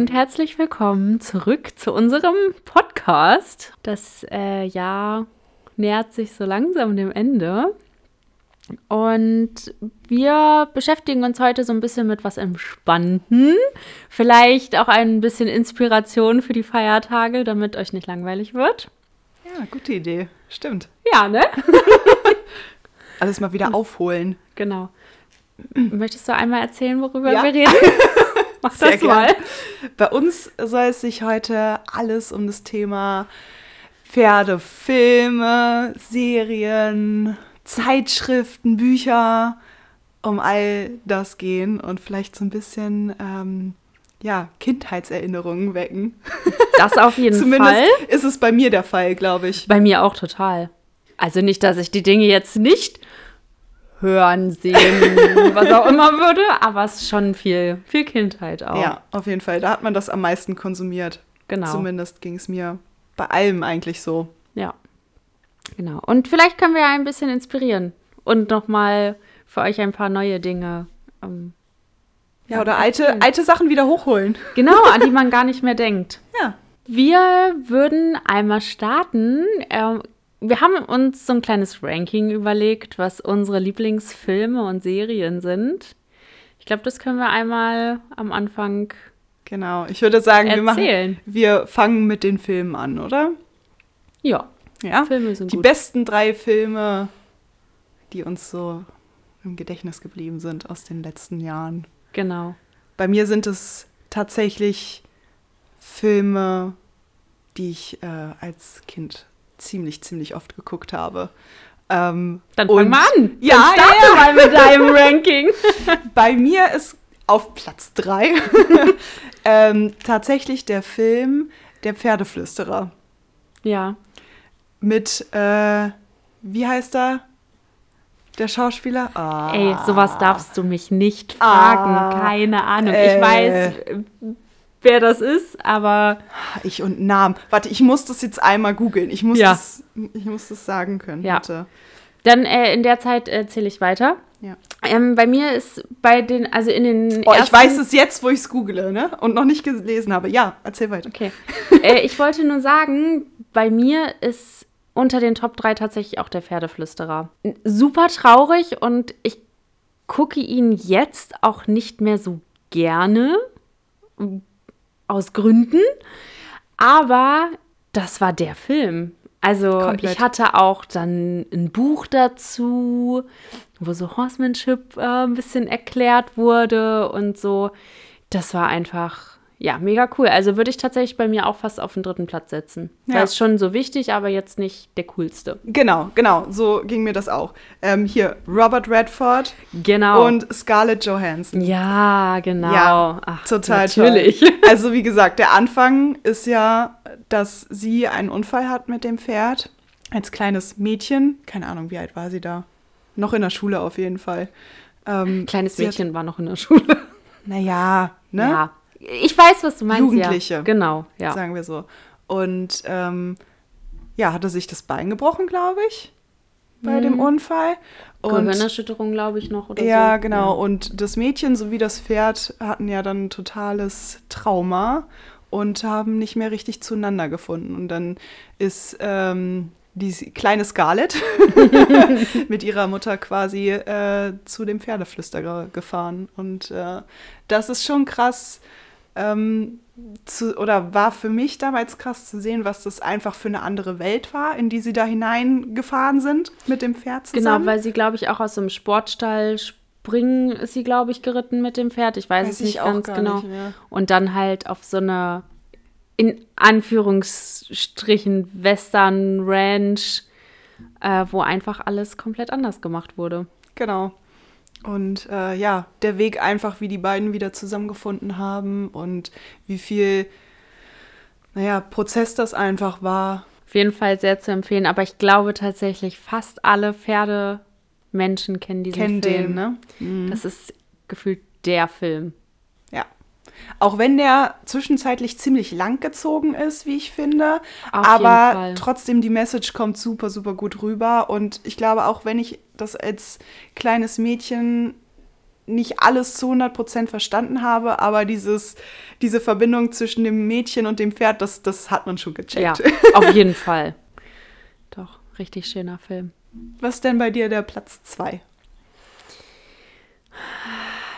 und herzlich willkommen zurück zu unserem Podcast. Das äh, Jahr nähert sich so langsam dem Ende. Und wir beschäftigen uns heute so ein bisschen mit was Entspannten. Vielleicht auch ein bisschen Inspiration für die Feiertage, damit euch nicht langweilig wird. Ja, gute Idee. Stimmt. Ja, ne? Alles mal wieder aufholen. Genau. Möchtest du einmal erzählen, worüber Ja. wir reden? Mach Sehr das mal. Bei uns soll es sich heute alles um das Thema Pferdefilme, Serien, Zeitschriften, Bücher, um all das gehen und vielleicht so ein bisschen ähm, ja, Kindheitserinnerungen wecken. Das auf jeden Zumindest Fall. ist es bei mir der Fall, glaube ich. Bei mir auch total. Also nicht, dass ich die Dinge jetzt nicht hören, sehen, was auch immer würde, aber es ist schon viel, viel Kindheit auch. Ja, auf jeden Fall. Da hat man das am meisten konsumiert. genau. Zumindest ging es mir bei allem eigentlich so. Ja. Genau. Und vielleicht können wir ja ein bisschen inspirieren und nochmal für euch ein paar neue Dinge. Ähm, Ja, oder alte, alte Sachen wieder hochholen. genau, an die man gar nicht mehr denkt. Ja. Wir würden einmal starten. Ähm, wir haben uns so ein kleines Ranking überlegt, was unsere Lieblingsfilme und Serien sind. Ich glaube, das können wir einmal am Anfang Genau. Ich würde sagen, wir, machen, wir fangen mit den Filmen an, oder? Ja, Ja. Filme sind Die gut. besten drei Filme, die uns so im Gedächtnis geblieben sind aus den letzten Jahren. Genau. Bei mir sind es tatsächlich Filme, die ich äh, als Kind ziemlich, ziemlich oft geguckt habe. Ähm, Dann fang mal an. Ja, Dann starte ja, mal mit deinem Ranking. Bei mir ist auf Platz drei ähm, tatsächlich der Film Der Pferdeflüsterer Ja. mit, äh, wie heißt er? Der Schauspieler? Ah. Ey, sowas darfst du mich nicht fragen. Ah. Keine Ahnung. Äh. Ich weiß, wer das ist, aber Ich und Namen. Warte, ich muss das jetzt einmal googeln. Ich muss Ja. das, ich muss das sagen können. Ja. Bitte. dann äh, in der Zeit erzähle ich weiter. Ja. Ähm, bei mir ist bei den, also in den Oh, ich weiß es jetzt, wo ich es google, ne? Und noch nicht gelesen habe. Ja, erzähl weiter. Okay. äh, ich wollte nur sagen, bei mir ist unter den Top 3 tatsächlich auch der Pferdeflüsterer. Super traurig und ich gucke ihn jetzt auch nicht mehr so gerne. Aus Gründen. Aber das war der Film. Also Komplett. ich hatte auch dann ein Buch dazu, wo so Horsemanship äh, ein bisschen erklärt wurde und so. Das war einfach, ja, mega cool. Also würde ich tatsächlich bei mir auch fast auf den dritten Platz setzen. Ja. Weil es schon so wichtig, aber jetzt nicht der coolste. Genau, genau. So ging mir das auch. Ähm, hier, Robert Redford Genau. und Scarlett Johansson. ja, genau. Ja, Ach, total natürlich. Toll. Also wie gesagt, der Anfang ist ja, dass sie einen Unfall hat mit dem Pferd. Als kleines Mädchen. Keine Ahnung, wie alt war sie da? Noch in der Schule auf jeden Fall. Ähm, Kleines Mädchen war noch in der Schule. Hat, naja, ne? Ja. Ich weiß, was du meinst. Jugendliche. Ja. Genau, ja. Sagen wir so. Und ähm, ja, hatte sich das Bein gebrochen, glaube ich, bei Mhm. dem Unfall. Und Gehirnerschütterung, glaube ich, noch oder Ja, so. genau. Und das Mädchen sowie das Pferd hatten ja dann ein totales Trauma und haben nicht mehr richtig zueinander gefunden. Und dann ist ähm, die kleine Scarlett mit ihrer Mutter quasi äh, zu dem Pferdeflüsterer gefahren. Und äh, das ist schon krass. Ähm, zu, oder war für mich damals krass zu sehen, was das einfach für eine andere Welt war, in die sie da hineingefahren sind mit dem Pferd zusammen. Genau, weil sie, glaube ich, auch aus dem Sportstall springen ist sie, glaube ich, geritten mit dem Pferd. Ich weiß, es nicht ganz genau. Und dann halt auf so eine, in Anführungsstrichen, Western Ranch, äh, wo einfach alles komplett anders gemacht wurde. Genau. Und äh, ja, der Weg einfach, wie die beiden wieder zusammengefunden haben und wie viel, naja, Prozess das einfach war. Auf jeden Fall sehr zu empfehlen. Aber ich glaube tatsächlich, fast alle Pferdemenschen kennen diesen Kennen Film. den, ne? Mhm. Das ist gefühlt der Film. Ja. Auch wenn der zwischenzeitlich ziemlich lang gezogen ist, wie ich finde. Auf jeden aber trotzdem, die Message kommt super, super gut rüber. Und ich glaube, auch wenn ich das als kleines Mädchen nicht alles zu 100% verstanden habe, aber dieses, diese Verbindung zwischen dem Mädchen und dem Pferd, das, das hat man schon gecheckt. Ja, auf jeden Fall. Doch, richtig schöner Film. Was ist denn bei dir der Platz 2?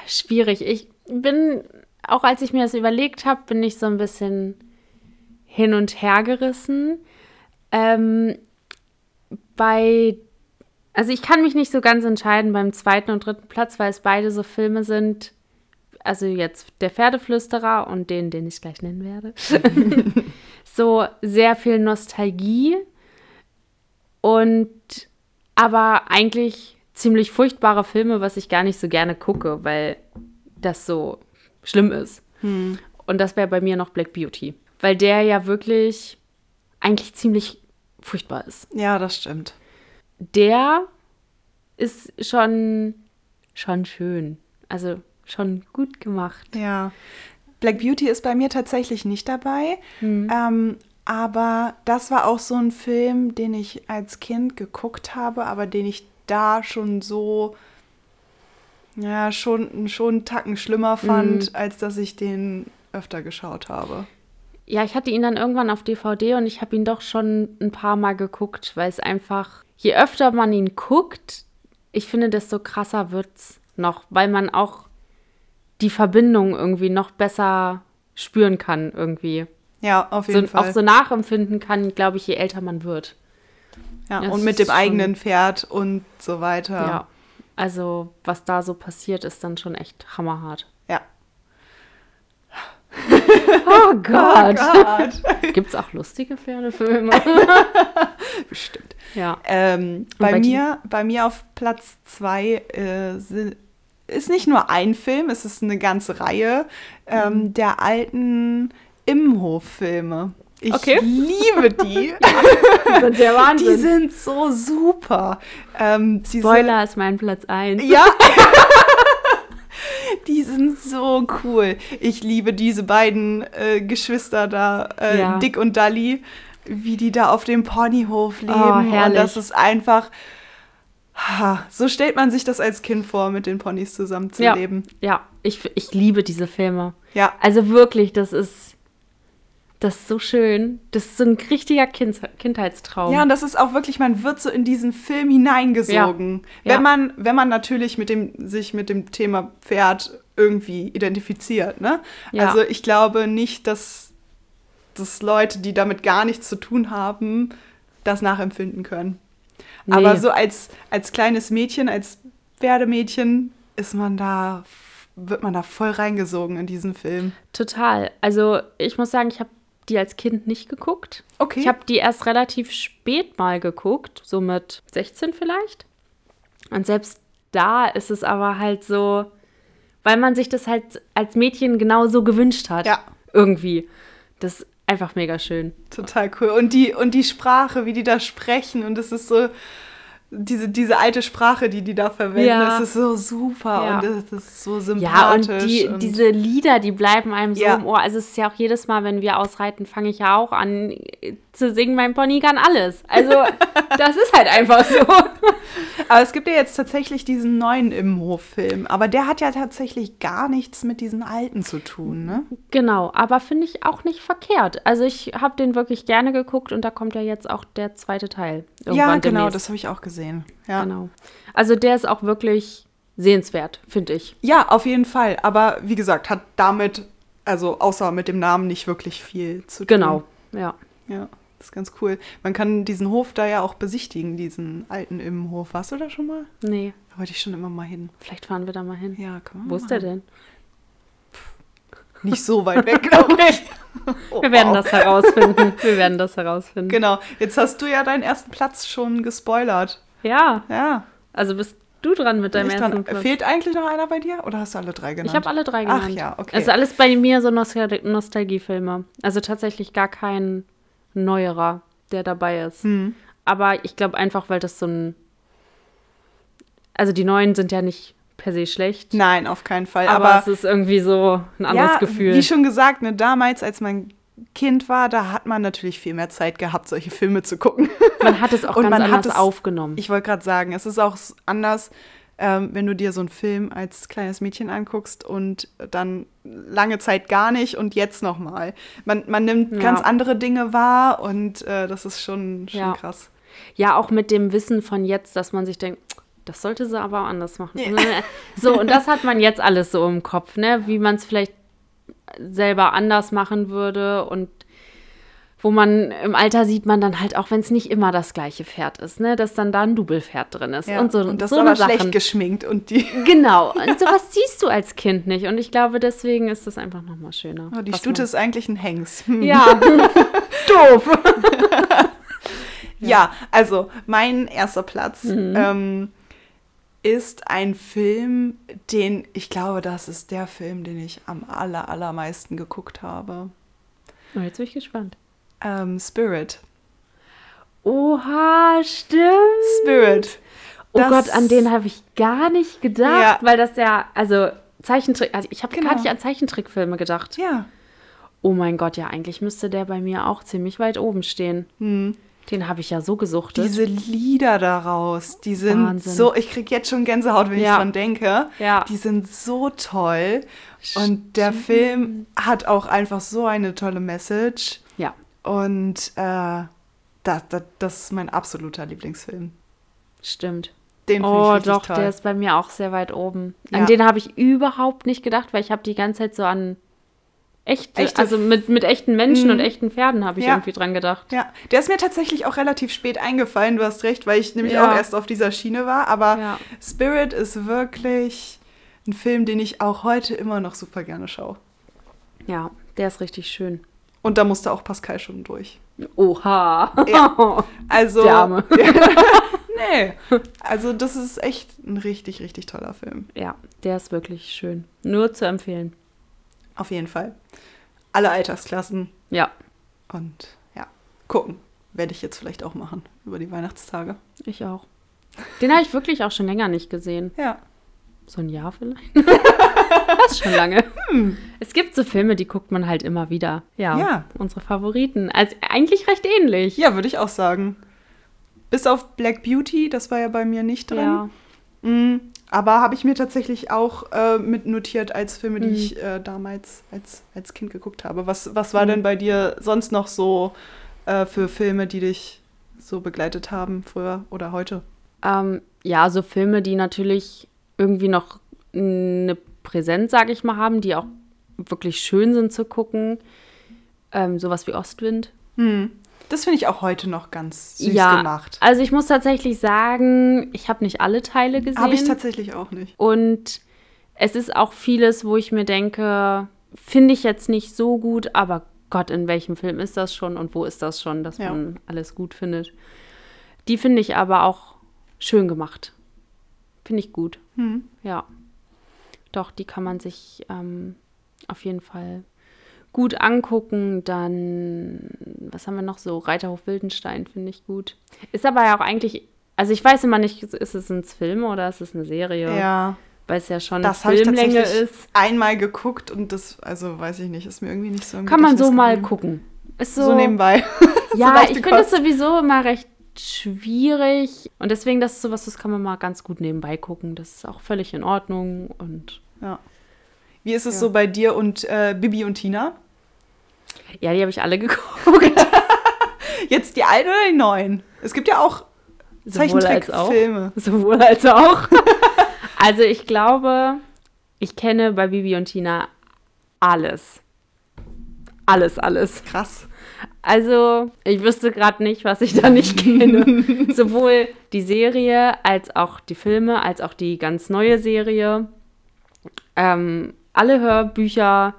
Schwierig. Ich bin, auch als ich mir das überlegt habe, bin ich so ein bisschen hin und her gerissen. Ähm, bei also ich kann mich nicht so ganz entscheiden beim zweiten und dritten Platz, weil es beide so Filme sind. Also jetzt der Pferdeflüsterer und den, den ich gleich nennen werde. so sehr viel Nostalgie und aber eigentlich ziemlich furchtbare Filme, was ich gar nicht so gerne gucke, weil das so schlimm ist. Hm. Und das wäre bei mir noch Black Beauty, weil der ja wirklich eigentlich ziemlich furchtbar ist. Ja, das stimmt der ist schon, schon schön. Also schon gut gemacht. Ja. Black Beauty ist bei mir tatsächlich nicht dabei. Mhm. Ähm, aber das war auch so ein Film, den ich als Kind geguckt habe, aber den ich da schon so, ja, schon, schon einen Tacken schlimmer fand, mhm. als dass ich den öfter geschaut habe. Ja, ich hatte ihn dann irgendwann auf DVD und ich habe ihn doch schon ein paar Mal geguckt, weil es einfach je öfter man ihn guckt, ich finde, desto krasser wird es noch, weil man auch die Verbindung irgendwie noch besser spüren kann irgendwie. Ja, auf jeden so, Fall. Auch so nachempfinden kann, glaube ich, je älter man wird. Ja, das und mit dem eigenen Pferd und so weiter. Ja, also was da so passiert, ist dann schon echt hammerhart. Ja. oh Gott. Oh Gott. Gibt es auch lustige Pferdefilme? Bestimmt. Ja. Ähm, bei, bei, mir, bei mir auf Platz zwei äh, sind, ist nicht nur ein Film, es ist eine ganze Reihe ähm, mhm. der alten Imhof-Filme. Ich okay. liebe die. die sind der Wahnsinn. Die sind so super. Ähm, Spoiler ist mein Platz 1. Ja. die sind so cool. Ich liebe diese beiden äh, Geschwister da, äh, ja. Dick und Dully wie die da auf dem Ponyhof oh, leben. Oh, und das ist einfach. So stellt man sich das als Kind vor, mit den Ponys zusammen zu ja, leben. Ja, ich, ich liebe diese Filme. Ja. Also wirklich, das ist, das ist so schön. Das ist so ein richtiger kind, Kindheitstraum. Ja, und das ist auch wirklich, man wird so in diesen Film hineingesogen. Ja. Wenn, ja. Man, wenn man natürlich mit dem, sich mit dem Thema Pferd irgendwie identifiziert. Ne? Ja. Also ich glaube nicht, dass dass Leute, die damit gar nichts zu tun haben, das nachempfinden können. Nee. Aber so als, als kleines Mädchen, als Pferdemädchen, ist man da, wird man da voll reingesogen in diesen Film. Total. Also ich muss sagen, ich habe die als Kind nicht geguckt. Okay. Ich habe die erst relativ spät mal geguckt, so mit 16 vielleicht. Und selbst da ist es aber halt so, weil man sich das halt als Mädchen genau so gewünscht hat. Ja. Irgendwie. Das einfach mega schön. Total cool. Und die, und die Sprache, wie die da sprechen. Und es ist so, diese, diese alte Sprache, die die da verwenden, ja. das ist so super ja. und das ist so sympathisch. Ja, und, die, und diese Lieder, die bleiben einem so ja. im Ohr. Also es ist ja auch jedes Mal, wenn wir ausreiten, fange ich ja auch an zu singen, mein Pony kann alles. Also das ist halt einfach so. Aber es gibt ja jetzt tatsächlich diesen neuen Imhof-Film, aber der hat ja tatsächlich gar nichts mit diesen alten zu tun, ne? Genau, aber finde ich auch nicht verkehrt. Also ich habe den wirklich gerne geguckt und da kommt ja jetzt auch der zweite Teil. Ja, genau, demnächst. das habe ich auch gesehen. Ja. Genau. Also der ist auch wirklich sehenswert, finde ich. Ja, auf jeden Fall. Aber wie gesagt, hat damit, also außer mit dem Namen, nicht wirklich viel zu tun. Genau, ja. Ja. Das ist ganz cool. Man kann diesen Hof da ja auch besichtigen, diesen alten Immenhof. Warst du da schon mal? Nee. Da wollte ich schon immer mal hin. Vielleicht fahren wir da mal hin. Ja, komm. Wo ist der denn? Nicht so weit weg, glaube ich. Oh, wir werden wow. das herausfinden. Wir werden das herausfinden. Genau. Jetzt hast du ja deinen ersten Platz schon gespoilert. Ja. Ja. Also bist du dran mit deinem ersten dran. Platz. Fehlt eigentlich noch einer bei dir oder hast du alle drei genannt? Ich habe alle drei genannt. Ach ja, okay. Also alles bei mir so Nostal Nostalgiefilme. Also tatsächlich gar kein neuerer, der dabei ist. Hm. Aber ich glaube einfach, weil das so ein. Also die neuen sind ja nicht per se schlecht. Nein, auf keinen Fall. Aber, aber es ist irgendwie so ein anderes ja, Gefühl. Wie schon gesagt, ne, damals, als man Kind war, da hat man natürlich viel mehr Zeit gehabt, solche Filme zu gucken. Man hat es auch ganz anders es, aufgenommen. Ich wollte gerade sagen, es ist auch anders ähm, wenn du dir so einen Film als kleines Mädchen anguckst und dann lange Zeit gar nicht und jetzt nochmal. Man, man nimmt Ja. ganz andere Dinge wahr und äh, das ist schon, schon Ja. krass. Ja, auch mit dem Wissen von jetzt, dass man sich denkt, das sollte sie aber anders machen. Ja. So, und das hat man jetzt alles so im Kopf, ne? Wie man es vielleicht selber anders machen würde und wo man im Alter sieht man dann halt auch, wenn es nicht immer das gleiche Pferd ist, ne, dass dann da ein Doublepferd drin ist Ja. und so und das so aber eine schlecht Sachen. geschminkt und die, Genau, und sowas siehst du als Kind nicht und ich glaube, deswegen ist das einfach noch mal schöner. oh, die Stute man- ist eigentlich ein Hengst. Hm. Ja, doof. Ja, also mein erster Platz Mhm. ähm, ist ein Film, den ich glaube, das ist der Film, den ich am aller, allermeisten geguckt habe. Oh, jetzt bin ich gespannt. Ähm, Spirit. Oha, stimmt. Spirit. Oh Das- Gott, an den habe ich gar nicht gedacht, Ja. weil das ja, also Zeichentrick, also ich habe Genau. gar nicht an Zeichentrickfilme gedacht. Ja. Oh mein Gott, ja, eigentlich müsste der bei mir auch ziemlich weit oben stehen. Hm. Den habe ich ja so gesuchtet. Diese Lieder daraus, die sind Wahnsinn. so, ich kriege jetzt schon Gänsehaut, wenn Ja. ich dran denke. Ja. Die sind so toll. Und der Stimmt. Film hat auch einfach so eine tolle Message. Und äh, das, das, das ist mein absoluter Lieblingsfilm. stimmt. Den Oh ich doch, toll. der ist bei mir auch sehr weit oben. Ja. An den habe ich überhaupt nicht gedacht, weil ich habe die ganze Zeit so an echte, Echte also mit, mit echten Menschen Mhm. und echten Pferden habe ich Ja. irgendwie dran gedacht. Ja, der ist mir tatsächlich auch relativ spät eingefallen, du hast recht, weil ich nämlich Ja. auch erst auf dieser Schiene war. Aber. Spirit ist wirklich ein Film, den ich auch heute immer noch super gerne schaue. Ja, der ist richtig schön. Und da musste auch Pascal schon durch. Oha. Ja. Also. Der Arme. nee. Also, das ist echt ein richtig, richtig toller Film. Ja, der ist wirklich schön. Nur zu empfehlen. Auf jeden Fall. Alle Altersklassen. Ja, Und ja, gucken. Werde ich jetzt vielleicht auch machen über die Weihnachtstage. ich auch. Den habe ich wirklich auch schon länger nicht gesehen. Ja. So ein Jahr vielleicht. das ist schon lange. Es gibt so Filme, die guckt man halt immer wieder. Ja, Ja. unsere Favoriten. Also eigentlich recht ähnlich. Ja, würde ich auch sagen. Bis auf Black Beauty, das war ja bei mir nicht drin. Ja. Mm, aber habe ich mir tatsächlich auch äh, mit notiert als Filme, die Mhm. ich äh, damals als, als Kind geguckt habe. Was, was war Mhm. denn bei dir sonst noch so äh, für Filme, die dich so begleitet haben, früher oder heute? Ähm, ja, so Filme, die natürlich irgendwie noch eine Präsenz, sage ich mal, haben, die auch wirklich schön sind zu gucken. Ähm, sowas wie Ostwind. Hm. Das finde ich auch heute noch ganz süß ja, gemacht. also ich muss tatsächlich sagen, ich habe nicht alle Teile gesehen. Habe ich tatsächlich auch nicht. Und es ist auch vieles, wo ich mir denke, finde ich jetzt nicht so gut, aber Gott, in welchem Film ist das schon und wo ist das schon, dass Ja. man alles gut findet. Die finde ich aber auch schön gemacht. Finde ich gut. Hm. Ja. Doch, die kann man sich ähm, auf jeden Fall gut angucken. Dann, was haben wir noch so? Reiterhof Wildenstein finde ich gut. Ist aber ja auch eigentlich, also ich weiß immer nicht, ist es ein Film oder ist es eine Serie? Ja, Weil es ja schon das ich Filmlänge tatsächlich ist. einmal geguckt und das, also weiß ich nicht, ist mir irgendwie nicht so Kann man so mal geblieben. gucken. Ist So, so, nebenbei. ja, leichte ich finde es sowieso immer recht schwierig. Und deswegen, das ist sowas, das kann man mal ganz gut nebenbei gucken. Das ist auch völlig in Ordnung. Und Ja. Wie ist es Ja. so bei dir und äh, Bibi und Tina? ja, die habe ich alle geguckt. Jetzt die alten oder die neuen? Es gibt ja auch Sowohl. Zeichentrickfilme. Sowohl als auch. also ich glaube, ich kenne bei Bibi und Tina alles. Alles, alles. Krass. Also, ich wüsste gerade nicht, was ich da nicht kenne. Sowohl die Serie als auch die Filme, als auch die ganz neue Serie. Ähm, alle Hörbücher,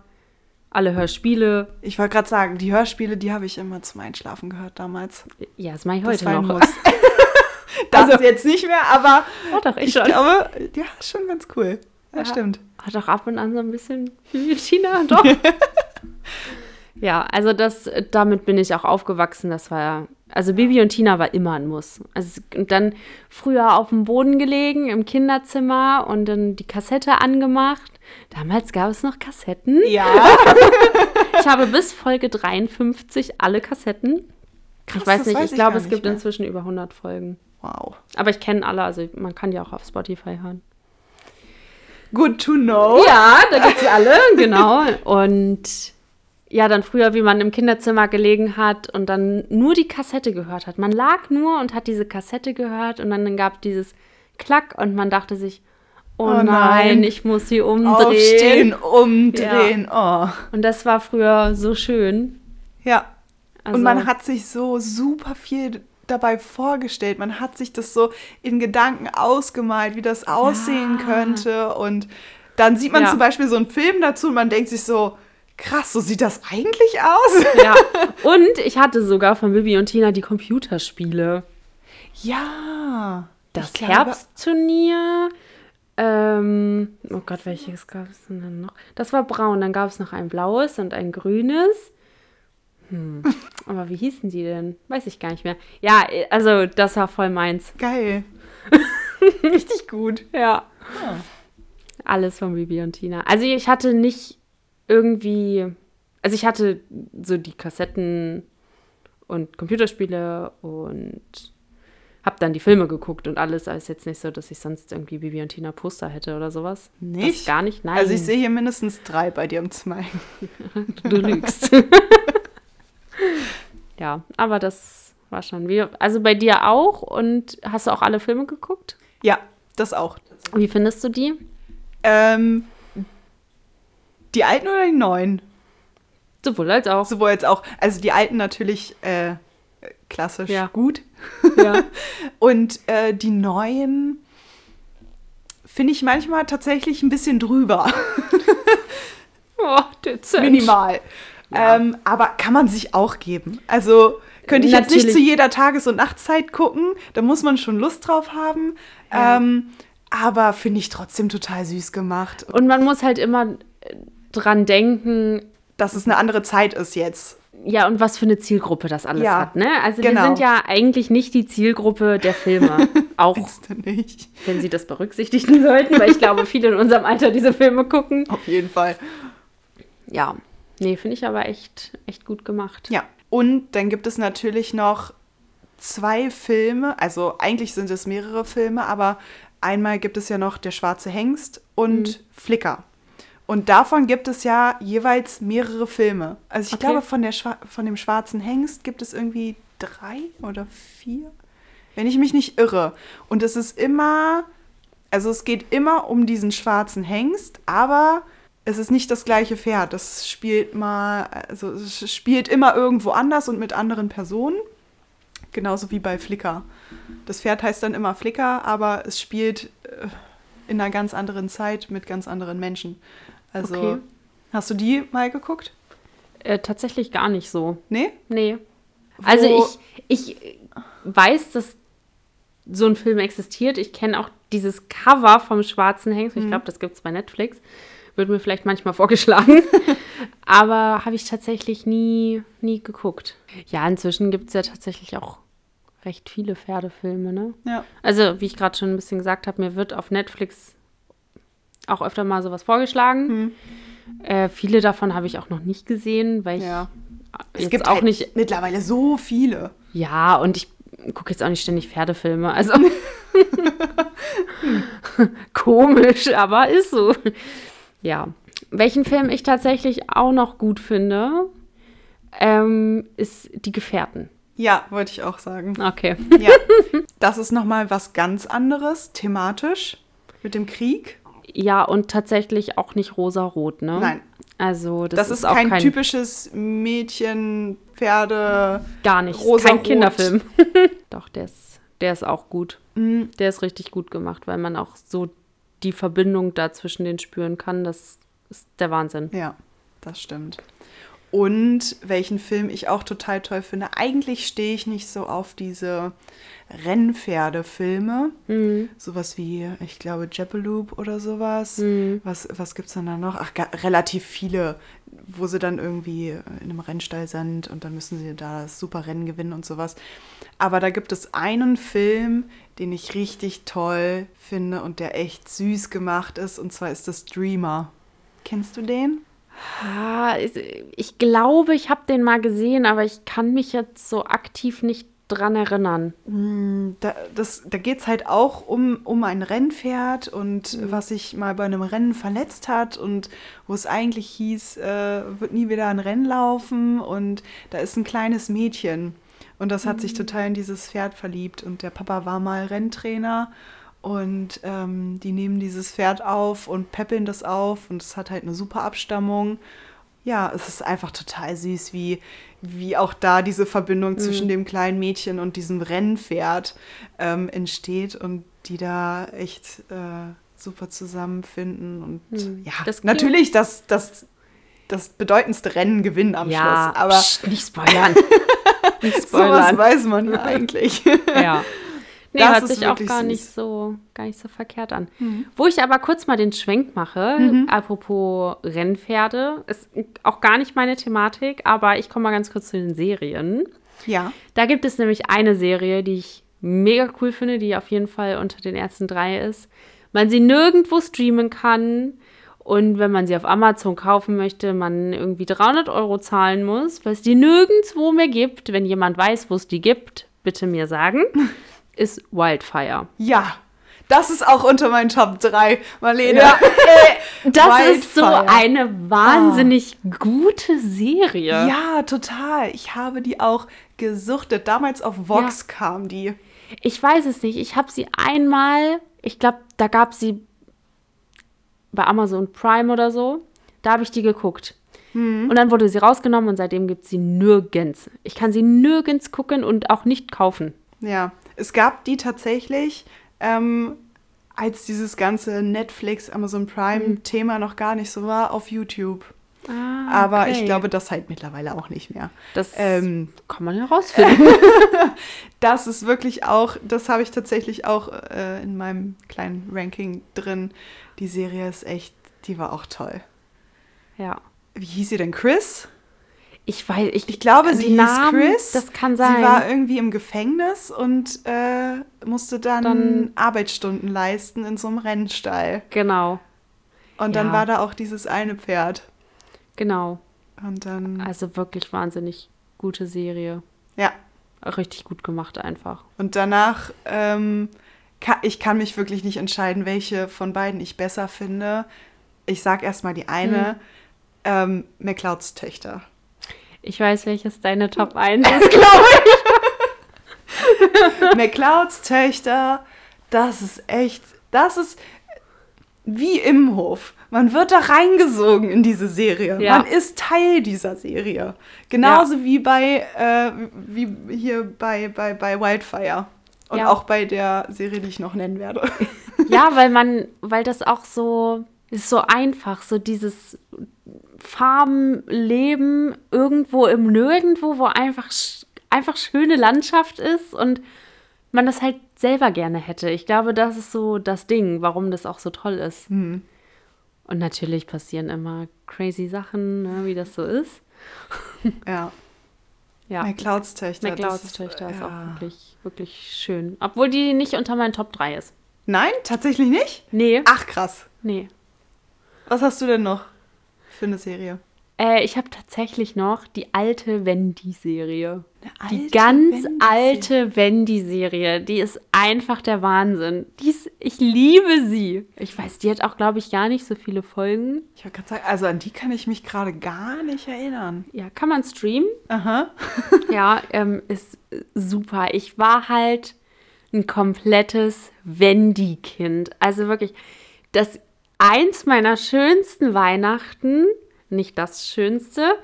alle Hörspiele. Ich wollte gerade sagen, die Hörspiele, die habe ich immer zum Einschlafen gehört damals. Ja, das mache ich Das heute ein noch. Muss. das Also- jetzt nicht mehr, aber Oh, doch, ich ich schon. glaube, ja, ist schon ganz cool. Ja, Ja. stimmt. Hat auch ab und an so ein bisschen Tina, doch. ja, also das, damit bin ich auch aufgewachsen. Das war ja, also Bibi und Tina war immer ein Muss. Also und dann früher auf dem Boden gelegen im Kinderzimmer und dann die Kassette angemacht. Damals gab es noch Kassetten. Ja. Ich habe bis Folge 53 alle Kassetten. Krass, ich weiß nicht, weiß ich ich glaube, es gibt mehr. inzwischen über 100 Folgen. Wow. Aber ich kenne alle, also man kann die auch auf Spotify hören. Good to know. Ja, da gibt es alle, genau. Und ja, dann früher, wie man im Kinderzimmer gelegen hat und dann nur die Kassette gehört hat. Man lag nur und hat diese Kassette gehört und dann gab dieses Klack und man dachte sich, oh, Oh nein, nein. ich muss sie umdrehen. Aufstehen, umdrehen. Oh. Und das war früher so schön. Ja. Also, Und man hat sich so super viel dabei vorgestellt. Man hat sich das so in Gedanken ausgemalt, wie das aussehen Ja. könnte. Und dann sieht man Ja. zum Beispiel so einen Film dazu und man denkt sich so, krass, so sieht das eigentlich aus? Ja. Und ich hatte sogar von Bibi und Tina die Computerspiele. Ja. Das glaube- Herbstturnier. Ähm, oh Gott, welches gab es denn dann noch? Das war braun, dann gab es noch ein blaues und ein grünes. Hm. Aber wie hießen die denn? Weiß ich gar nicht mehr. Ja, also das war voll meins. Geil. Richtig gut. Ja. Alles von Bibi und Tina. Also ich hatte nicht irgendwie, also ich hatte so die Kassetten und Computerspiele und habe dann die Filme geguckt und alles. Aber ist jetzt nicht so, dass ich sonst irgendwie Bibi und Tina Poster hätte oder sowas. Das Nicht? gar nicht, nein. Also ich sehe hier mindestens drei bei dir im Zimmer. du lügst. ja, aber das war schon wie, also bei dir auch und hast du auch alle Filme geguckt? Ja, das auch. Wie findest du die? Ähm, die alten oder die neuen? Sowohl als auch. Sowohl jetzt auch, also die alten natürlich äh, klassisch Ja. gut. Ja. Und äh, die neuen finde ich manchmal tatsächlich ein bisschen drüber. Oh, dezent. Minimal. Ja. Ähm, aber kann man sich auch geben. Also könnte ich jetzt nicht Natürlich. zu jeder Tages- und Nachtzeit gucken. Da muss man schon Lust drauf haben. Ja. Ähm, aber finde ich trotzdem total süß gemacht. Und man muss halt immer dran denken, Dass es eine andere Zeit ist jetzt. ja, und was für eine Zielgruppe das alles Ja, hat, ne? Also genau. wir sind ja eigentlich nicht die Zielgruppe der Filme. Auch nicht? wenn sie das berücksichtigen sollten, weil ich glaube, viele in unserem Alter diese Filme gucken. Auf jeden Fall. Ja. Nee, finde ich aber echt, echt gut gemacht. Ja. Und dann gibt es natürlich noch zwei Filme. Also eigentlich sind es mehrere Filme, aber einmal gibt es ja noch Der schwarze Hengst und Flicker. Und davon gibt es ja jeweils mehrere Filme. Also ich Okay. glaube, von, der Schwa von dem schwarzen Hengst gibt es irgendwie drei oder vier, wenn ich mich nicht irre. Und es ist immer, also es geht immer um diesen schwarzen Hengst, aber es ist nicht das gleiche Pferd. Das spielt mal, also es spielt immer irgendwo anders und mit anderen Personen. Genauso wie bei Flickr. Das Pferd heißt dann immer Flickr, aber es spielt äh, in einer ganz anderen Zeit mit ganz anderen Menschen. Also, Okay. hast du die mal geguckt? Äh, tatsächlich gar nicht so. Nee? Nee. Also Wo- ich, ich weiß, dass so ein Film existiert. Ich kenne auch dieses Cover vom Schwarzen Hengst. Ich glaube, das gibt es bei Netflix. Wird mir vielleicht manchmal vorgeschlagen. Aber habe ich tatsächlich nie, nie geguckt. Ja, inzwischen gibt es ja tatsächlich auch recht viele Pferdefilme, ne? Ja. Also, wie ich gerade schon ein bisschen gesagt habe, mir wird auf Netflix auch öfter mal sowas vorgeschlagen. Hm. Äh, viele davon habe ich auch noch nicht gesehen, weil ich ja. Es gibt auch halt nicht mittlerweile so viele. ja, und ich gucke jetzt auch nicht ständig Pferdefilme. Also komisch, aber ist so. Ja. Welchen Film ich tatsächlich auch noch gut finde, ähm, ist Die Gefährten. Ja, wollte ich auch sagen. Okay. Ja. Das ist nochmal was ganz anderes, thematisch, mit dem Krieg. Ja, und tatsächlich auch nicht rosarot, ne? Nein. Also, das, Das, ist, ist, auch kein, kein, typisches Mädchen, Pferde. gar nicht. rosarot. Kein Kinderfilm. Doch, der ist, der ist auch gut. Mhm. Der ist richtig gut gemacht, weil man auch so die Verbindung da zwischen den spüren kann. Das ist der Wahnsinn. Ja, das stimmt. Und welchen Film ich auch total toll finde. Eigentlich stehe ich nicht so auf diese Rennpferdefilme. Mhm. Sowas wie, ich glaube, Jappeloop oder sowas. Mhm. Was, was gibt es denn da noch? Ach, relativ viele, wo sie dann irgendwie in einem Rennstall sind und dann müssen sie da das super Rennen gewinnen und sowas. Aber da gibt es einen Film, den ich richtig toll finde und der echt süß gemacht ist. Und zwar ist das Dreamer. Kennst du den? Ich- glaube, ich habe den mal gesehen, aber ich kann mich jetzt so aktiv nicht dran erinnern. Da, das, da geht es halt auch um, um ein Rennpferd und Mhm. was sich mal bei einem Rennen verletzt hat und wo es eigentlich hieß, äh, wird nie wieder ein Rennen laufen und da ist ein kleines Mädchen und das hat Mhm. sich total in dieses Pferd verliebt und der Papa war mal Renntrainer und ähm, die nehmen dieses Pferd auf und peppeln das auf und es hat halt eine super Abstammung. Ja, es ist einfach total süß, wie, wie auch da diese Verbindung zwischen dem kleinen Mädchen und diesem Rennpferd ähm, entsteht und die da echt äh, super zusammenfinden. Und Hm. ja, Das natürlich das, das, das bedeutendste Rennen gewinnen am ja, Schluss. Aber pst, nicht spoilern. nicht sowas spoilern. weiß man ja eigentlich. Ja. Nee, Das hört ist sich auch gar süß. nicht so gar nicht so verkehrt an. Wo ich aber kurz mal den Schwenk mache, apropos Rennpferde, ist auch gar nicht meine Thematik, aber ich komme mal ganz kurz zu den Serien. ja. Da gibt es nämlich eine Serie, die ich mega cool finde, die auf jeden Fall unter den ersten drei ist. Man sie nirgendwo streamen kann und wenn man sie auf Amazon kaufen möchte, man irgendwie 300 Euro zahlen muss, weil es die nirgendwo mehr gibt. Wenn jemand weiß, wo es die gibt, bitte mir sagen, ist Wildfire. Ja. Das ist auch unter meinen Top 3, Marlene. Ja, Das ist so Wildfire. eine wahnsinnig gute Serie. Ja, total. Ich habe die auch gesuchtet. Damals auf Vox kam die. Ich weiß es nicht. Ich habe sie einmal, ich glaube, da gab sie bei Amazon Prime oder so. Da habe ich die geguckt. Hm. Und dann wurde sie rausgenommen und seitdem gibt es sie nirgends. Ich kann sie nirgends gucken und auch nicht kaufen. Ja, es gab die tatsächlich, ähm, als dieses ganze Netflix, Amazon Prime-Thema noch gar nicht so war, auf YouTube. Aber Ah, okay. ich glaube, das halt mittlerweile auch nicht mehr. Das Ähm, kann man herausfinden. das ist wirklich auch, das habe ich tatsächlich auch äh, in meinem kleinen Ranking drin. Die Serie ist echt, die war auch toll. ja. Wie hieß sie denn? Chris? Ich weiß, ich, Ich glaube, die sie hieß Namen, Chris. Das kann sein. Sie war irgendwie im Gefängnis und äh, musste dann, Dann- Arbeitsstunden leisten in so einem Rennstall. genau, Und dann Ja. war da auch dieses eine Pferd. genau. Und dann, Also wirklich wahnsinnig gute Serie. ja. Richtig gut gemacht einfach. Und danach, ähm, ka ich kann mich wirklich nicht entscheiden, welche von beiden ich besser finde. Ich sag erstmal die eine, ähm, McClouds Töchter. Ich weiß, welches deine Top 1 ist, glaube McClouds Töchter, das ist echt, das ist wie im Hof. Man wird da reingesogen in diese Serie. Ja. Man ist Teil dieser Serie. Genauso wie bei, äh, wie hier bei, bei, bei Wildfire. Und Ja. auch bei der Serie, die ich noch nennen werde. Ja, weil man, weil das auch so ist so einfach, so dieses Farbenleben irgendwo im Nirgendwo, wo einfach, einfach schöne Landschaft ist und man das halt selber gerne hätte. Ich glaube, das ist so das Ding, warum das auch so toll ist. Hm. Und natürlich passieren immer crazy Sachen, ne, wie das so ist. Ja. Ja, McClouds Töchter. McLeods ist, Töchter ist ja. auch wirklich, wirklich schön. Obwohl die nicht unter meinen Top 3 ist. Nein, tatsächlich nicht? Nee, Ach, krass. nee. Was hast du denn noch eine Serie? Äh, ich habe tatsächlich noch die alte Wendy-Serie. Die ganz Wendy-Serie. alte Wendy-Serie. Die ist einfach der Wahnsinn. Die ist, ich liebe sie. Ich weiß, die hat auch, glaube ich, gar nicht so viele Folgen. Ich wollte gerade sagen, also an die kann ich mich gerade gar nicht erinnern. Ja, kann man streamen. Aha. Ja, ähm, ist super. Ich war halt ein komplettes Wendy-Kind. Also wirklich, das eins meiner schönsten Weihnachten, nicht das schönste,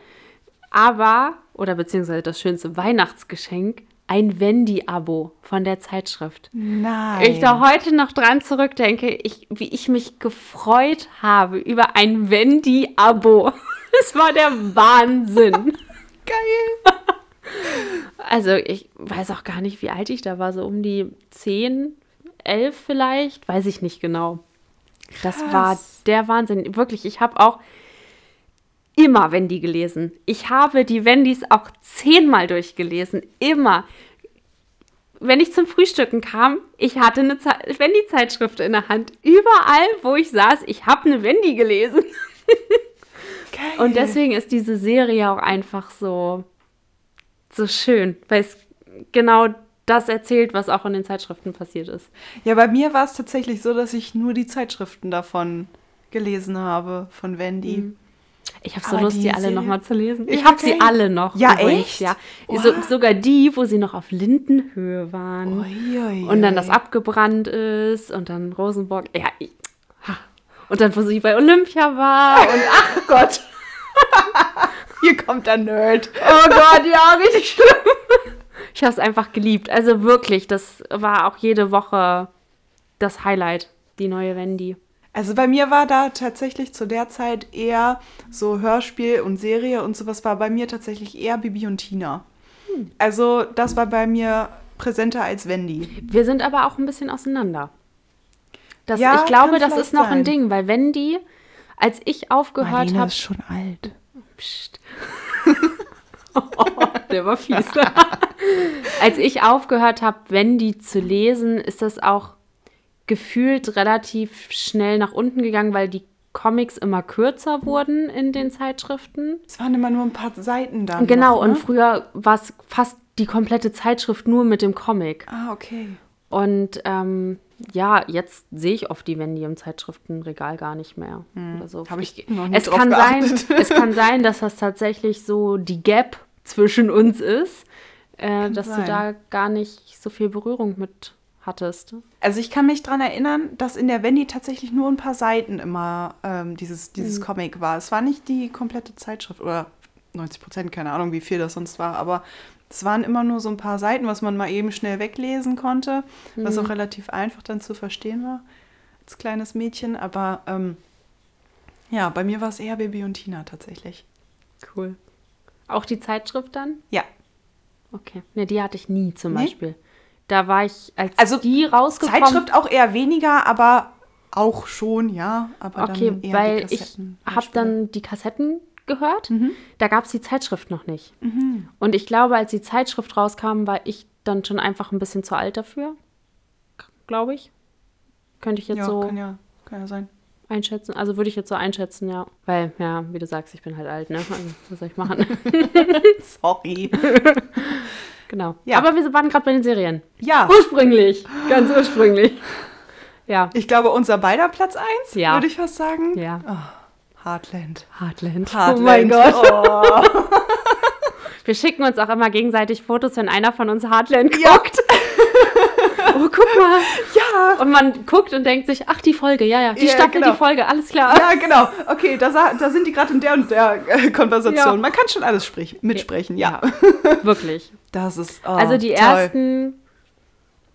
aber, oder beziehungsweise das schönste Weihnachtsgeschenk, ein Wendy-Abo von der Zeitschrift. Nein. Ich da heute noch dran zurückdenke, ich, wie ich mich gefreut habe über ein Wendy-Abo. Es war der Wahnsinn. Geil. Also ich weiß auch gar nicht, wie alt ich da war, so um die 10, 11 vielleicht, weiß ich nicht genau. Das war Krass. der Wahnsinn. Wirklich, ich habe auch immer Wendy gelesen. Ich habe die Wendys auch zehnmal durchgelesen. Immer. Wenn ich zum Frühstücken kam, ich hatte eine Ze Wendy-Zeitschrift in der Hand. Überall, wo ich saß, ich habe eine Wendy gelesen. Geil. Und deswegen ist diese Serie auch einfach so, so schön, weil es genau das erzählt, was auch in den Zeitschriften passiert ist. Ja, bei mir war es tatsächlich so, dass ich nur die Zeitschriften davon gelesen habe, von Wendy. Mhm. Ich habe so Aber Lust, die die alle nochmal zu lesen. Ich habe sie alle noch. Ja, übrigens, echt? Ja. So, sogar die, wo sie noch auf Lindenhöhe waren. Ui, ui, Und dann das abgebrannt ist und dann Rosenborg. Ja, ich, und dann, wo sie bei Olympia war. Und ach Gott. Hier kommt der Nerd. Oh Gott, ja, richtig schlimm. Ich habe es einfach geliebt. Also wirklich, das war auch jede Woche das Highlight, die neue Wendy. Also bei mir war da tatsächlich zu der Zeit eher so Hörspiel und Serie und sowas war bei mir tatsächlich eher Bibi und Tina. Hm. Also das war bei mir präsenter als Wendy. Wir sind aber auch ein bisschen auseinander. Das, Ja, ich glaube, das ist noch sein. ein Ding, weil Wendy, als ich aufgehört habe. ist schon alt. Psst. der war fies. Als ich aufgehört habe, Wendy zu lesen, ist das auch gefühlt relativ schnell nach unten gegangen, weil die Comics immer kürzer wurden in den Zeitschriften. Es waren immer nur ein paar Seiten da. Genau, noch, und ne? früher war es fast die komplette Zeitschrift nur mit dem Comic. Ah, okay. Und ähm, ja, jetzt sehe ich oft die Wendy im Zeitschriftenregal gar nicht mehr. Oder so. Hab ich noch nie es kann sein. Es kann sein, dass das tatsächlich so die Gap zwischen uns ist, äh, dass sein. du da gar nicht so viel Berührung mit hattest. Also ich kann mich daran erinnern, dass in der Wendy tatsächlich nur ein paar Seiten immer ähm, dieses, dieses Comic war. Es war nicht die komplette Zeitschrift oder 90 Prozent, keine Ahnung, wie viel das sonst war, aber es waren immer nur so ein paar Seiten, was man mal eben schnell weglesen konnte, was Mhm. auch relativ einfach dann zu verstehen war als kleines Mädchen. Aber ähm, ja, bei mir war es eher Baby und Tina tatsächlich. Cool. Auch die Zeitschrift dann? Ja, Okay. Ne, die hatte ich nie zum Nee? Beispiel. Da war ich, als Also, die rausgekommen Zeitschrift auch eher weniger, aber auch schon, ja. Aber Okay, dann eher weil die ich habe dann die Kassetten gehört. Mhm. Da gab es die Zeitschrift noch nicht. Und ich glaube, als die Zeitschrift rauskam, war ich dann schon einfach ein bisschen zu alt dafür. Glaube ich. Könnte ich jetzt ja, so kann ja, kann ja sein. einschätzen. Also würde ich jetzt so einschätzen, ja. Weil, ja, wie du sagst, ich bin halt alt, ne? Also, was soll ich machen? Sorry. genau. Ja. Aber wir waren gerade bei den Serien. Ja, Ursprünglich. Ganz ursprünglich. Ja. ich glaube, unser beider Platz 1, Ja. würde ich fast sagen. Ja. Oh, Heartland. Heartland. Heartland. Oh mein Gott. Oh. Wir schicken uns auch immer gegenseitig Fotos, wenn einer von uns Heartland guckt. oh, guck mal. Ja. Und man guckt und denkt sich, ach, die Folge, ja, ja, die Ja, Staffel, genau. die Folge, alles klar. Ja, genau. Okay, da, da sind die gerade in der und der äh, Konversation. Ja. Man kann schon alles sprich mitsprechen, ja. Wirklich. Das ist. Oh, also die toll. ersten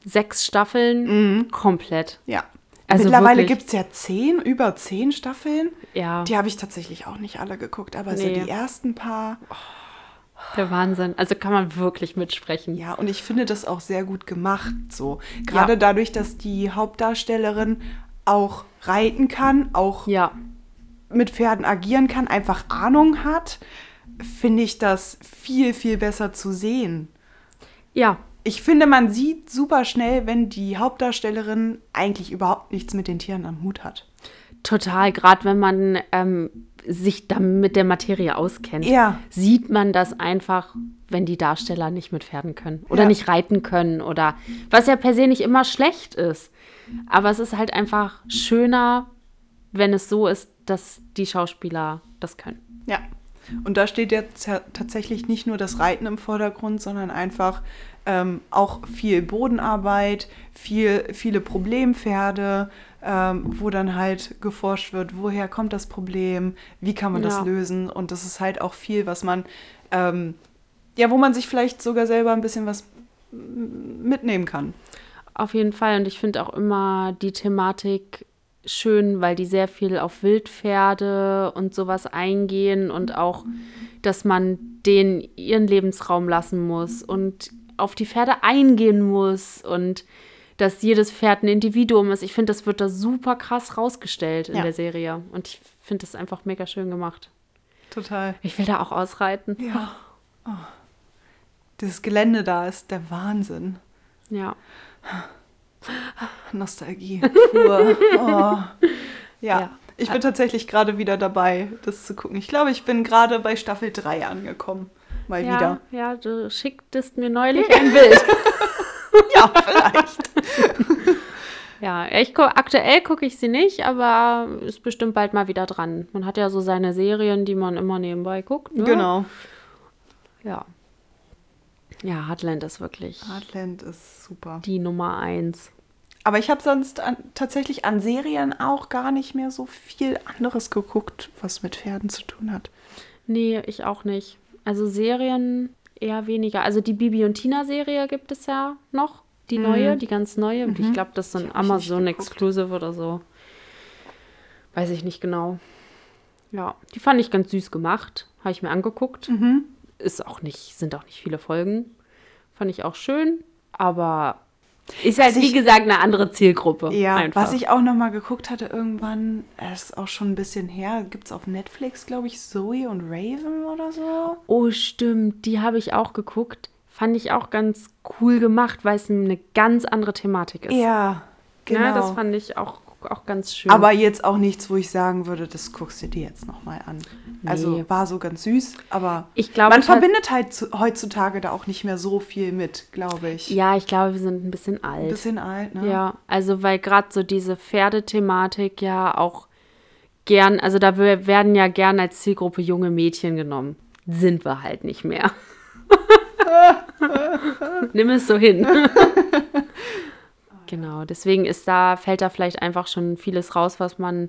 sechs Staffeln komplett. Ja. Also Mittlerweile gibt es ja zehn, über zehn Staffeln. Ja, Die habe ich tatsächlich auch nicht alle geguckt, aber so Nee. die ersten paar. der Wahnsinn. Also kann man wirklich mitsprechen. Ja, und ich finde das auch sehr gut gemacht. So. Gerade dadurch, dass die Hauptdarstellerin auch reiten kann, auch Ja, mit Pferden agieren kann, einfach Ahnung hat, finde ich das viel, viel besser zu sehen. ja, Ich finde, man sieht super schnell, wenn die Hauptdarstellerin eigentlich überhaupt nichts mit den Tieren am Hut hat. total. Gerade wenn man ähm, sich dann mit der Materie auskennt, Ja. sieht man das einfach, wenn die Darsteller nicht mit Pferden können oder Ja. nicht reiten können oder was ja per se nicht immer schlecht ist. Aber es ist halt einfach schöner, wenn es so ist, dass die Schauspieler das können. Ja. Und da steht jetzt ja tatsächlich nicht nur das Reiten im Vordergrund, sondern einfach ähm, auch viel Bodenarbeit, viel, viele Problempferde, ähm, wo dann halt geforscht wird, woher kommt das Problem, wie kann man Ja. das lösen. Und das ist halt auch viel, was man, ähm, ja, wo man sich vielleicht sogar selber ein bisschen was mitnehmen kann. Auf jeden Fall. Und ich finde auch immer die Thematik schön, weil die sehr viel auf Wildpferde und sowas eingehen und auch, dass man denen ihren Lebensraum lassen muss und auf die Pferde eingehen muss und dass jedes Pferd ein Individuum ist. Ich finde, das wird da super krass rausgestellt in Ja. der Serie. Und ich finde das einfach mega schön gemacht. Total. Ich will da auch ausreiten. Ja. Oh. Dieses Gelände da ist der Wahnsinn. Ja. Nostalgie. Pur. Oh. Ja. Ja. Ich bin tatsächlich gerade wieder dabei, das zu gucken. Ich glaube, ich bin gerade bei Staffel 3 angekommen. Mal ja, wieder. Ja, du schicktest mir neulich ein Bild. Ja, vielleicht. ja, ich aktuell gucke ich sie nicht, aber ist bestimmt bald mal wieder dran. Man hat ja so seine Serien, die man immer nebenbei guckt. Ne? Genau. Ja. Ja, Heartland ist wirklich Heartland ist super. die Nummer eins. Aber ich habe sonst an, tatsächlich an Serien auch gar nicht mehr so viel anderes geguckt, was mit Pferden zu tun hat. Nee, ich auch nicht. Also Serien eher weniger. Also die Bibi und Tina Serie gibt es ja noch. Die neue, die ganz neue. Ich glaube, das ist ein hab ich nicht Amazon geguckt. Exclusive oder so. Weiß ich nicht genau. Ja, die fand ich ganz süß gemacht. Habe ich mir angeguckt. Mhm. Ist auch nicht, sind auch nicht viele Folgen. Fand ich auch schön. Aber ist halt, Was wie ich- gesagt, eine andere Zielgruppe. Ja, einfach. was ich auch noch mal geguckt hatte irgendwann, ist auch schon ein bisschen her, gibt es auf Netflix, glaube ich, Zoe und Raven oder so. Oh, stimmt. Die habe ich auch geguckt. Fand ich auch ganz cool gemacht, weil es eine ganz andere Thematik ist. Ja, genau. Ja, das fand ich auch, auch ganz schön. aber jetzt auch nichts, wo ich sagen würde, das guckst du dir jetzt noch mal an. Also Nee. war so ganz süß, aber Ich glaube, man verbindet halt zu, heutzutage da auch nicht mehr so viel mit, glaube ich. ja, ich glaube, wir sind ein bisschen alt. Ein bisschen alt, ne? Ja, also weil gerade so diese Pferdethematik ja auch gern, also da werden ja gern als Zielgruppe junge Mädchen genommen. Sind wir halt nicht mehr. Nimm es so hin. genau, deswegen ist da, fällt da vielleicht einfach schon vieles raus, was man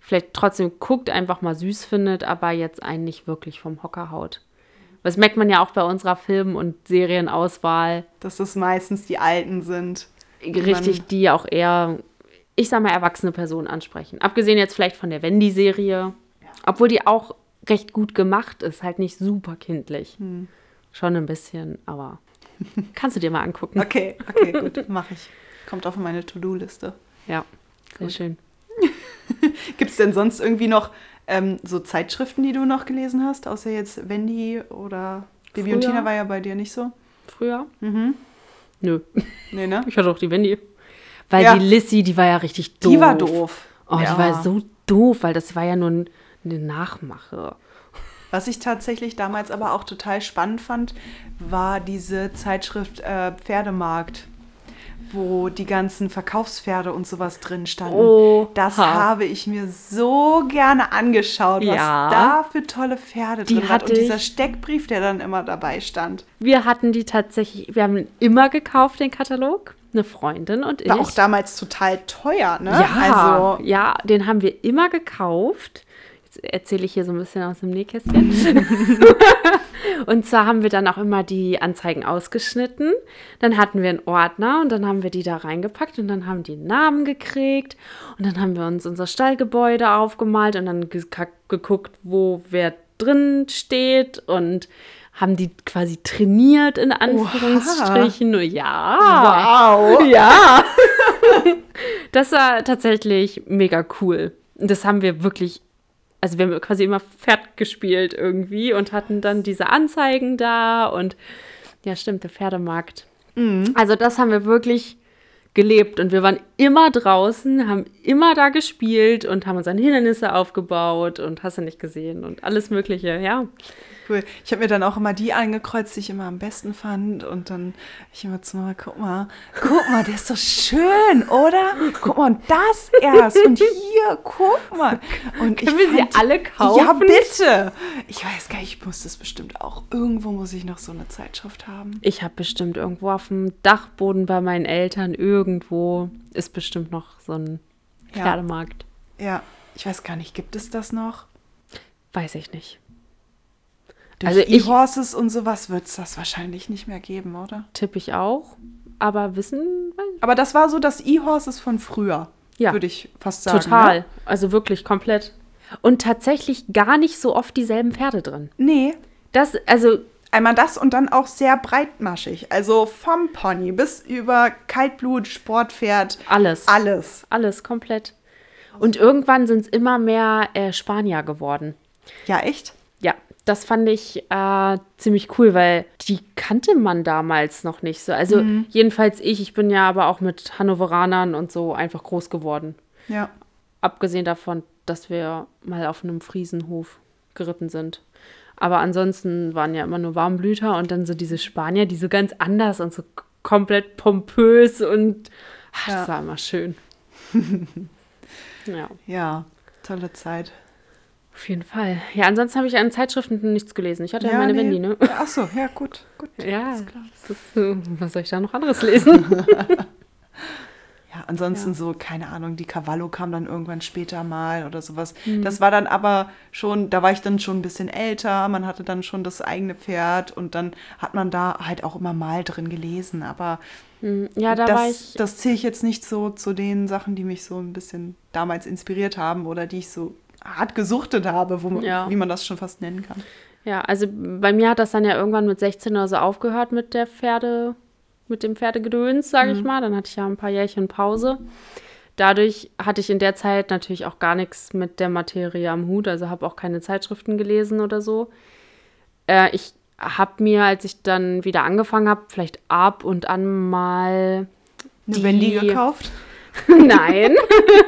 vielleicht trotzdem guckt, einfach mal süß findet, aber jetzt einen nicht wirklich vom Hocker haut. Das merkt man ja auch bei unserer Film- und Serienauswahl. Dass das meistens die Alten sind. richtig, man- die auch eher, ich sag mal, erwachsene Personen ansprechen. Abgesehen jetzt vielleicht von der Wendy-Serie, obwohl die auch recht gut gemacht ist, halt nicht super kindlich. Hm. Schon ein bisschen, aber kannst du dir mal angucken. Okay, okay, gut, mache ich. Kommt auf meine To-Do-Liste. Ja, sehr Gut. schön. Gibt es denn sonst irgendwie noch ähm, so Zeitschriften, die du noch gelesen hast, außer jetzt Wendy oder Bibi und Früher. Tina war ja bei dir nicht so? Früher? Mhm. Nö, Nee, ne? ich hatte auch die Wendy. Weil Ja. die Lissy, die war ja richtig doof. Die war doof. Oh, Ja. die war so doof, weil das war ja nur ein- eine Nachmache. Was ich tatsächlich damals aber auch total spannend fand, war diese Zeitschrift äh, Pferdemarkt, wo die ganzen Verkaufspferde und sowas drin standen. Oha. Das habe ich mir so gerne angeschaut, was Ja. da für tolle Pferde Die drin waren. Und dieser Steckbrief, der dann immer dabei stand. Wir hatten die tatsächlich, wir haben immer gekauft, den Katalog. Eine Freundin und ich. War auch damals total teuer, ne? Ja, Also, ja, den haben wir immer gekauft. Jetzt erzähle ich hier so ein bisschen aus dem Nähkästchen. und zwar haben wir dann auch immer die Anzeigen ausgeschnitten. Dann hatten wir einen Ordner und dann haben wir die da reingepackt und dann haben die einen Namen gekriegt. Und dann haben wir uns unser Stallgebäude aufgemalt und dann ge geguckt, wo wer drin steht und haben die quasi trainiert in Anführungsstrichen. Ja. wow. Ja. das war tatsächlich mega cool. Das haben wir wirklich, also wir haben quasi immer Pferd gespielt irgendwie und hatten dann diese Anzeigen da und ja, stimmt, der Pferdemarkt. Also das haben wir wirklich gelebt und wir waren immer draußen, haben immer da gespielt und haben uns an Hindernisse aufgebaut und hast du nicht gesehen und alles Mögliche, ja. Cool. Ich habe mir dann auch immer die angekreuzt, die ich immer am besten fand. Und dann ich immer zu Mama, guck mal, guck mal, der ist doch schön, oder? Guck mal, und das erst. Und hier, guck mal. Und Können wir sie fand- alle kaufen? Ja, bitte. Ich weiß gar nicht, ich muss das bestimmt auch. Irgendwo muss ich noch so eine Zeitschrift haben. Ich habe bestimmt irgendwo auf dem Dachboden bei meinen Eltern irgendwo ist bestimmt noch so ein Ja. Pferdemarkt. Ja, ich weiß gar nicht, gibt es das noch? Weiß ich nicht. Durch Also E-Horses und sowas wird es das wahrscheinlich nicht mehr geben, oder? Tippe ich auch. Aber wissen, Aber das war so das E-Horses von früher, Ja. würde ich fast sagen. total. Ne? Also wirklich komplett. Und tatsächlich gar nicht so oft dieselben Pferde drin. Nee, Das, also, Einmal das und dann auch sehr breitmaschig. Also vom Pony bis über Kaltblut, Sportpferd, alles. alles. Alles komplett. Und irgendwann sind es immer mehr äh, Spanier geworden. Ja, echt? Das fand ich äh, ziemlich cool, weil die kannte man damals noch nicht so. Also jedenfalls ich, ich bin ja aber auch mit Hannoveranern und so einfach groß geworden. Ja. Abgesehen davon, dass wir mal auf einem Friesenhof geritten sind. Aber ansonsten waren ja immer nur Warmblüter und dann so diese Spanier, die so ganz anders und so komplett pompös und ach, Ja. das war immer schön. ja, Ja, tolle Zeit. Auf jeden Fall. Ja, ansonsten habe ich an Zeitschriften nichts gelesen. Ich hatte ja, Ja, meine nee. Wendy, ne? Ach so, ja, gut, gut. Ja, alles klar. das ist, was soll ich da noch anderes lesen? Ja, ansonsten Ja. so, keine Ahnung, die Cavallo kam dann irgendwann später mal oder sowas. Mhm. Das war dann aber schon, da war ich dann schon ein bisschen älter, man hatte dann schon das eigene Pferd und dann hat man da halt auch immer mal drin gelesen. Aber Hm, ja, da das, ich. das zähle ich jetzt nicht so zu den Sachen, die mich so ein bisschen damals inspiriert haben oder die ich so hart gesuchtet habe, wo man, Ja. wie man das schon fast nennen kann. Ja, also bei mir hat das dann ja irgendwann mit 16 oder so aufgehört mit der Pferde, mit dem Pferdegedöns, sage ich mal. Dann hatte ich ja ein paar Jährchen Pause. Dadurch hatte ich in der Zeit natürlich auch gar nichts mit der Materie am Hut, also habe auch keine Zeitschriften gelesen oder so. Äh, ich habe mir, als ich dann wieder angefangen habe, vielleicht ab und an mal Eine Die- Wendy gekauft? Nein.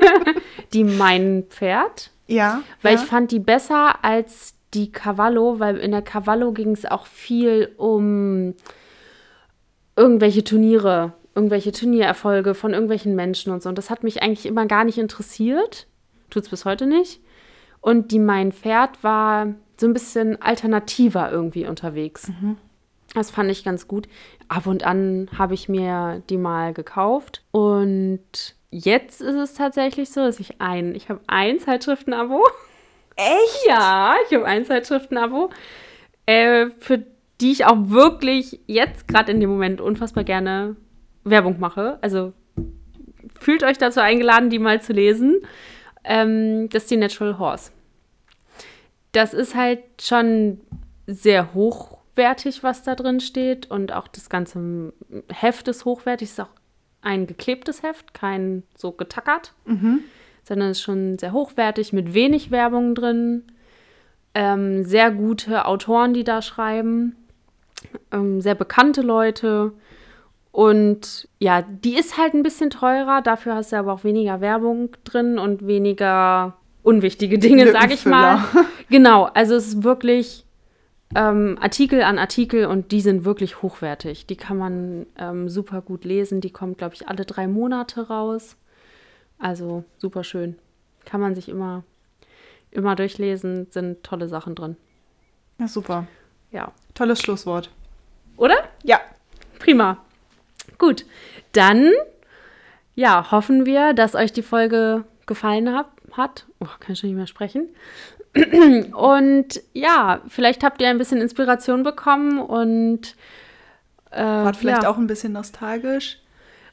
die Mein Pferd. Ja. Weil ja. ich fand die besser als die Cavallo, weil in der Cavallo ging es auch viel um irgendwelche Turniere, irgendwelche Turniererfolge von irgendwelchen Menschen und so. Und das hat mich eigentlich immer gar nicht interessiert. Tut's bis heute nicht. Und die Mein Pferd war so ein bisschen alternativer irgendwie unterwegs. Das fand ich ganz gut. Ab und an habe ich mir die mal gekauft. Und jetzt ist es tatsächlich so, dass ich ein, ich habe ein Zeitschriftenabo. Echt? Ja, ich habe ein Zeitschriftenabo, äh, für die ich auch wirklich jetzt gerade in dem Moment unfassbar gerne Werbung mache. Also fühlt euch dazu eingeladen, die mal zu lesen. Ähm, das ist die Natural Horse. Das ist halt schon sehr hochwertig, was da drin steht. Und auch das ganze Heft ist hochwertig. Ist auch ein geklebtes Heft, kein so getackert sondern es ist schon sehr hochwertig mit wenig Werbung drin. Ähm, sehr gute Autoren, die da schreiben. Ähm, sehr bekannte Leute. Und ja, die ist halt ein bisschen teurer. Dafür hast du aber auch weniger Werbung drin und weniger unwichtige Dinge, sag ich mal. Genau, also es ist wirklich ähm, Artikel an Artikel und die sind wirklich hochwertig. Die kann man ähm, super gut lesen. Die kommt, glaube ich, alle drei Monate raus. Also super schön. Kann man sich immer, immer durchlesen. Sind tolle Sachen drin. Ja, super. Ja. Tolles Schlusswort. Oder? Ja. Prima. Gut. Dann, ja, hoffen wir, dass euch die Folge gefallen hab, hat. Oh, kann ich schon nicht mehr sprechen. Und ja, vielleicht habt ihr ein bisschen Inspiration bekommen und äh, War vielleicht ja. auch ein bisschen nostalgisch.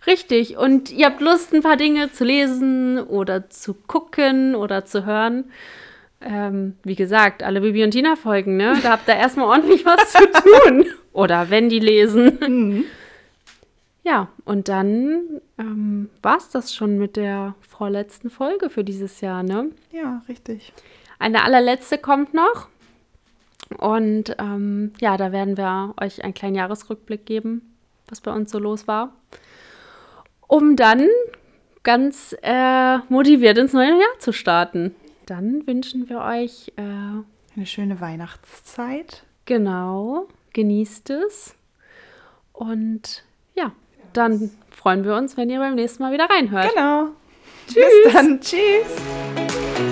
Richtig. Und ihr habt Lust, ein paar Dinge zu lesen oder zu gucken oder zu hören. Ähm, wie gesagt, alle Bibi und Tina Folgen, ne? Da habt ihr erstmal ordentlich was zu tun. Oder wenn die lesen. Mhm. Ja, und dann ähm, war es das schon mit der vorletzten Folge für dieses Jahr, ne? Ja, richtig. Eine allerletzte kommt noch. Und ähm, ja, da werden wir euch einen kleinen Jahresrückblick geben, was bei uns so los war. Um dann ganz äh, motiviert ins neue Jahr zu starten. Dann wünschen wir euch äh, Eine schöne Weihnachtszeit. genau, genießt es. Und ja, dann freuen wir uns, wenn ihr beim nächsten Mal wieder reinhört. Genau. Bis dann. Tschüss.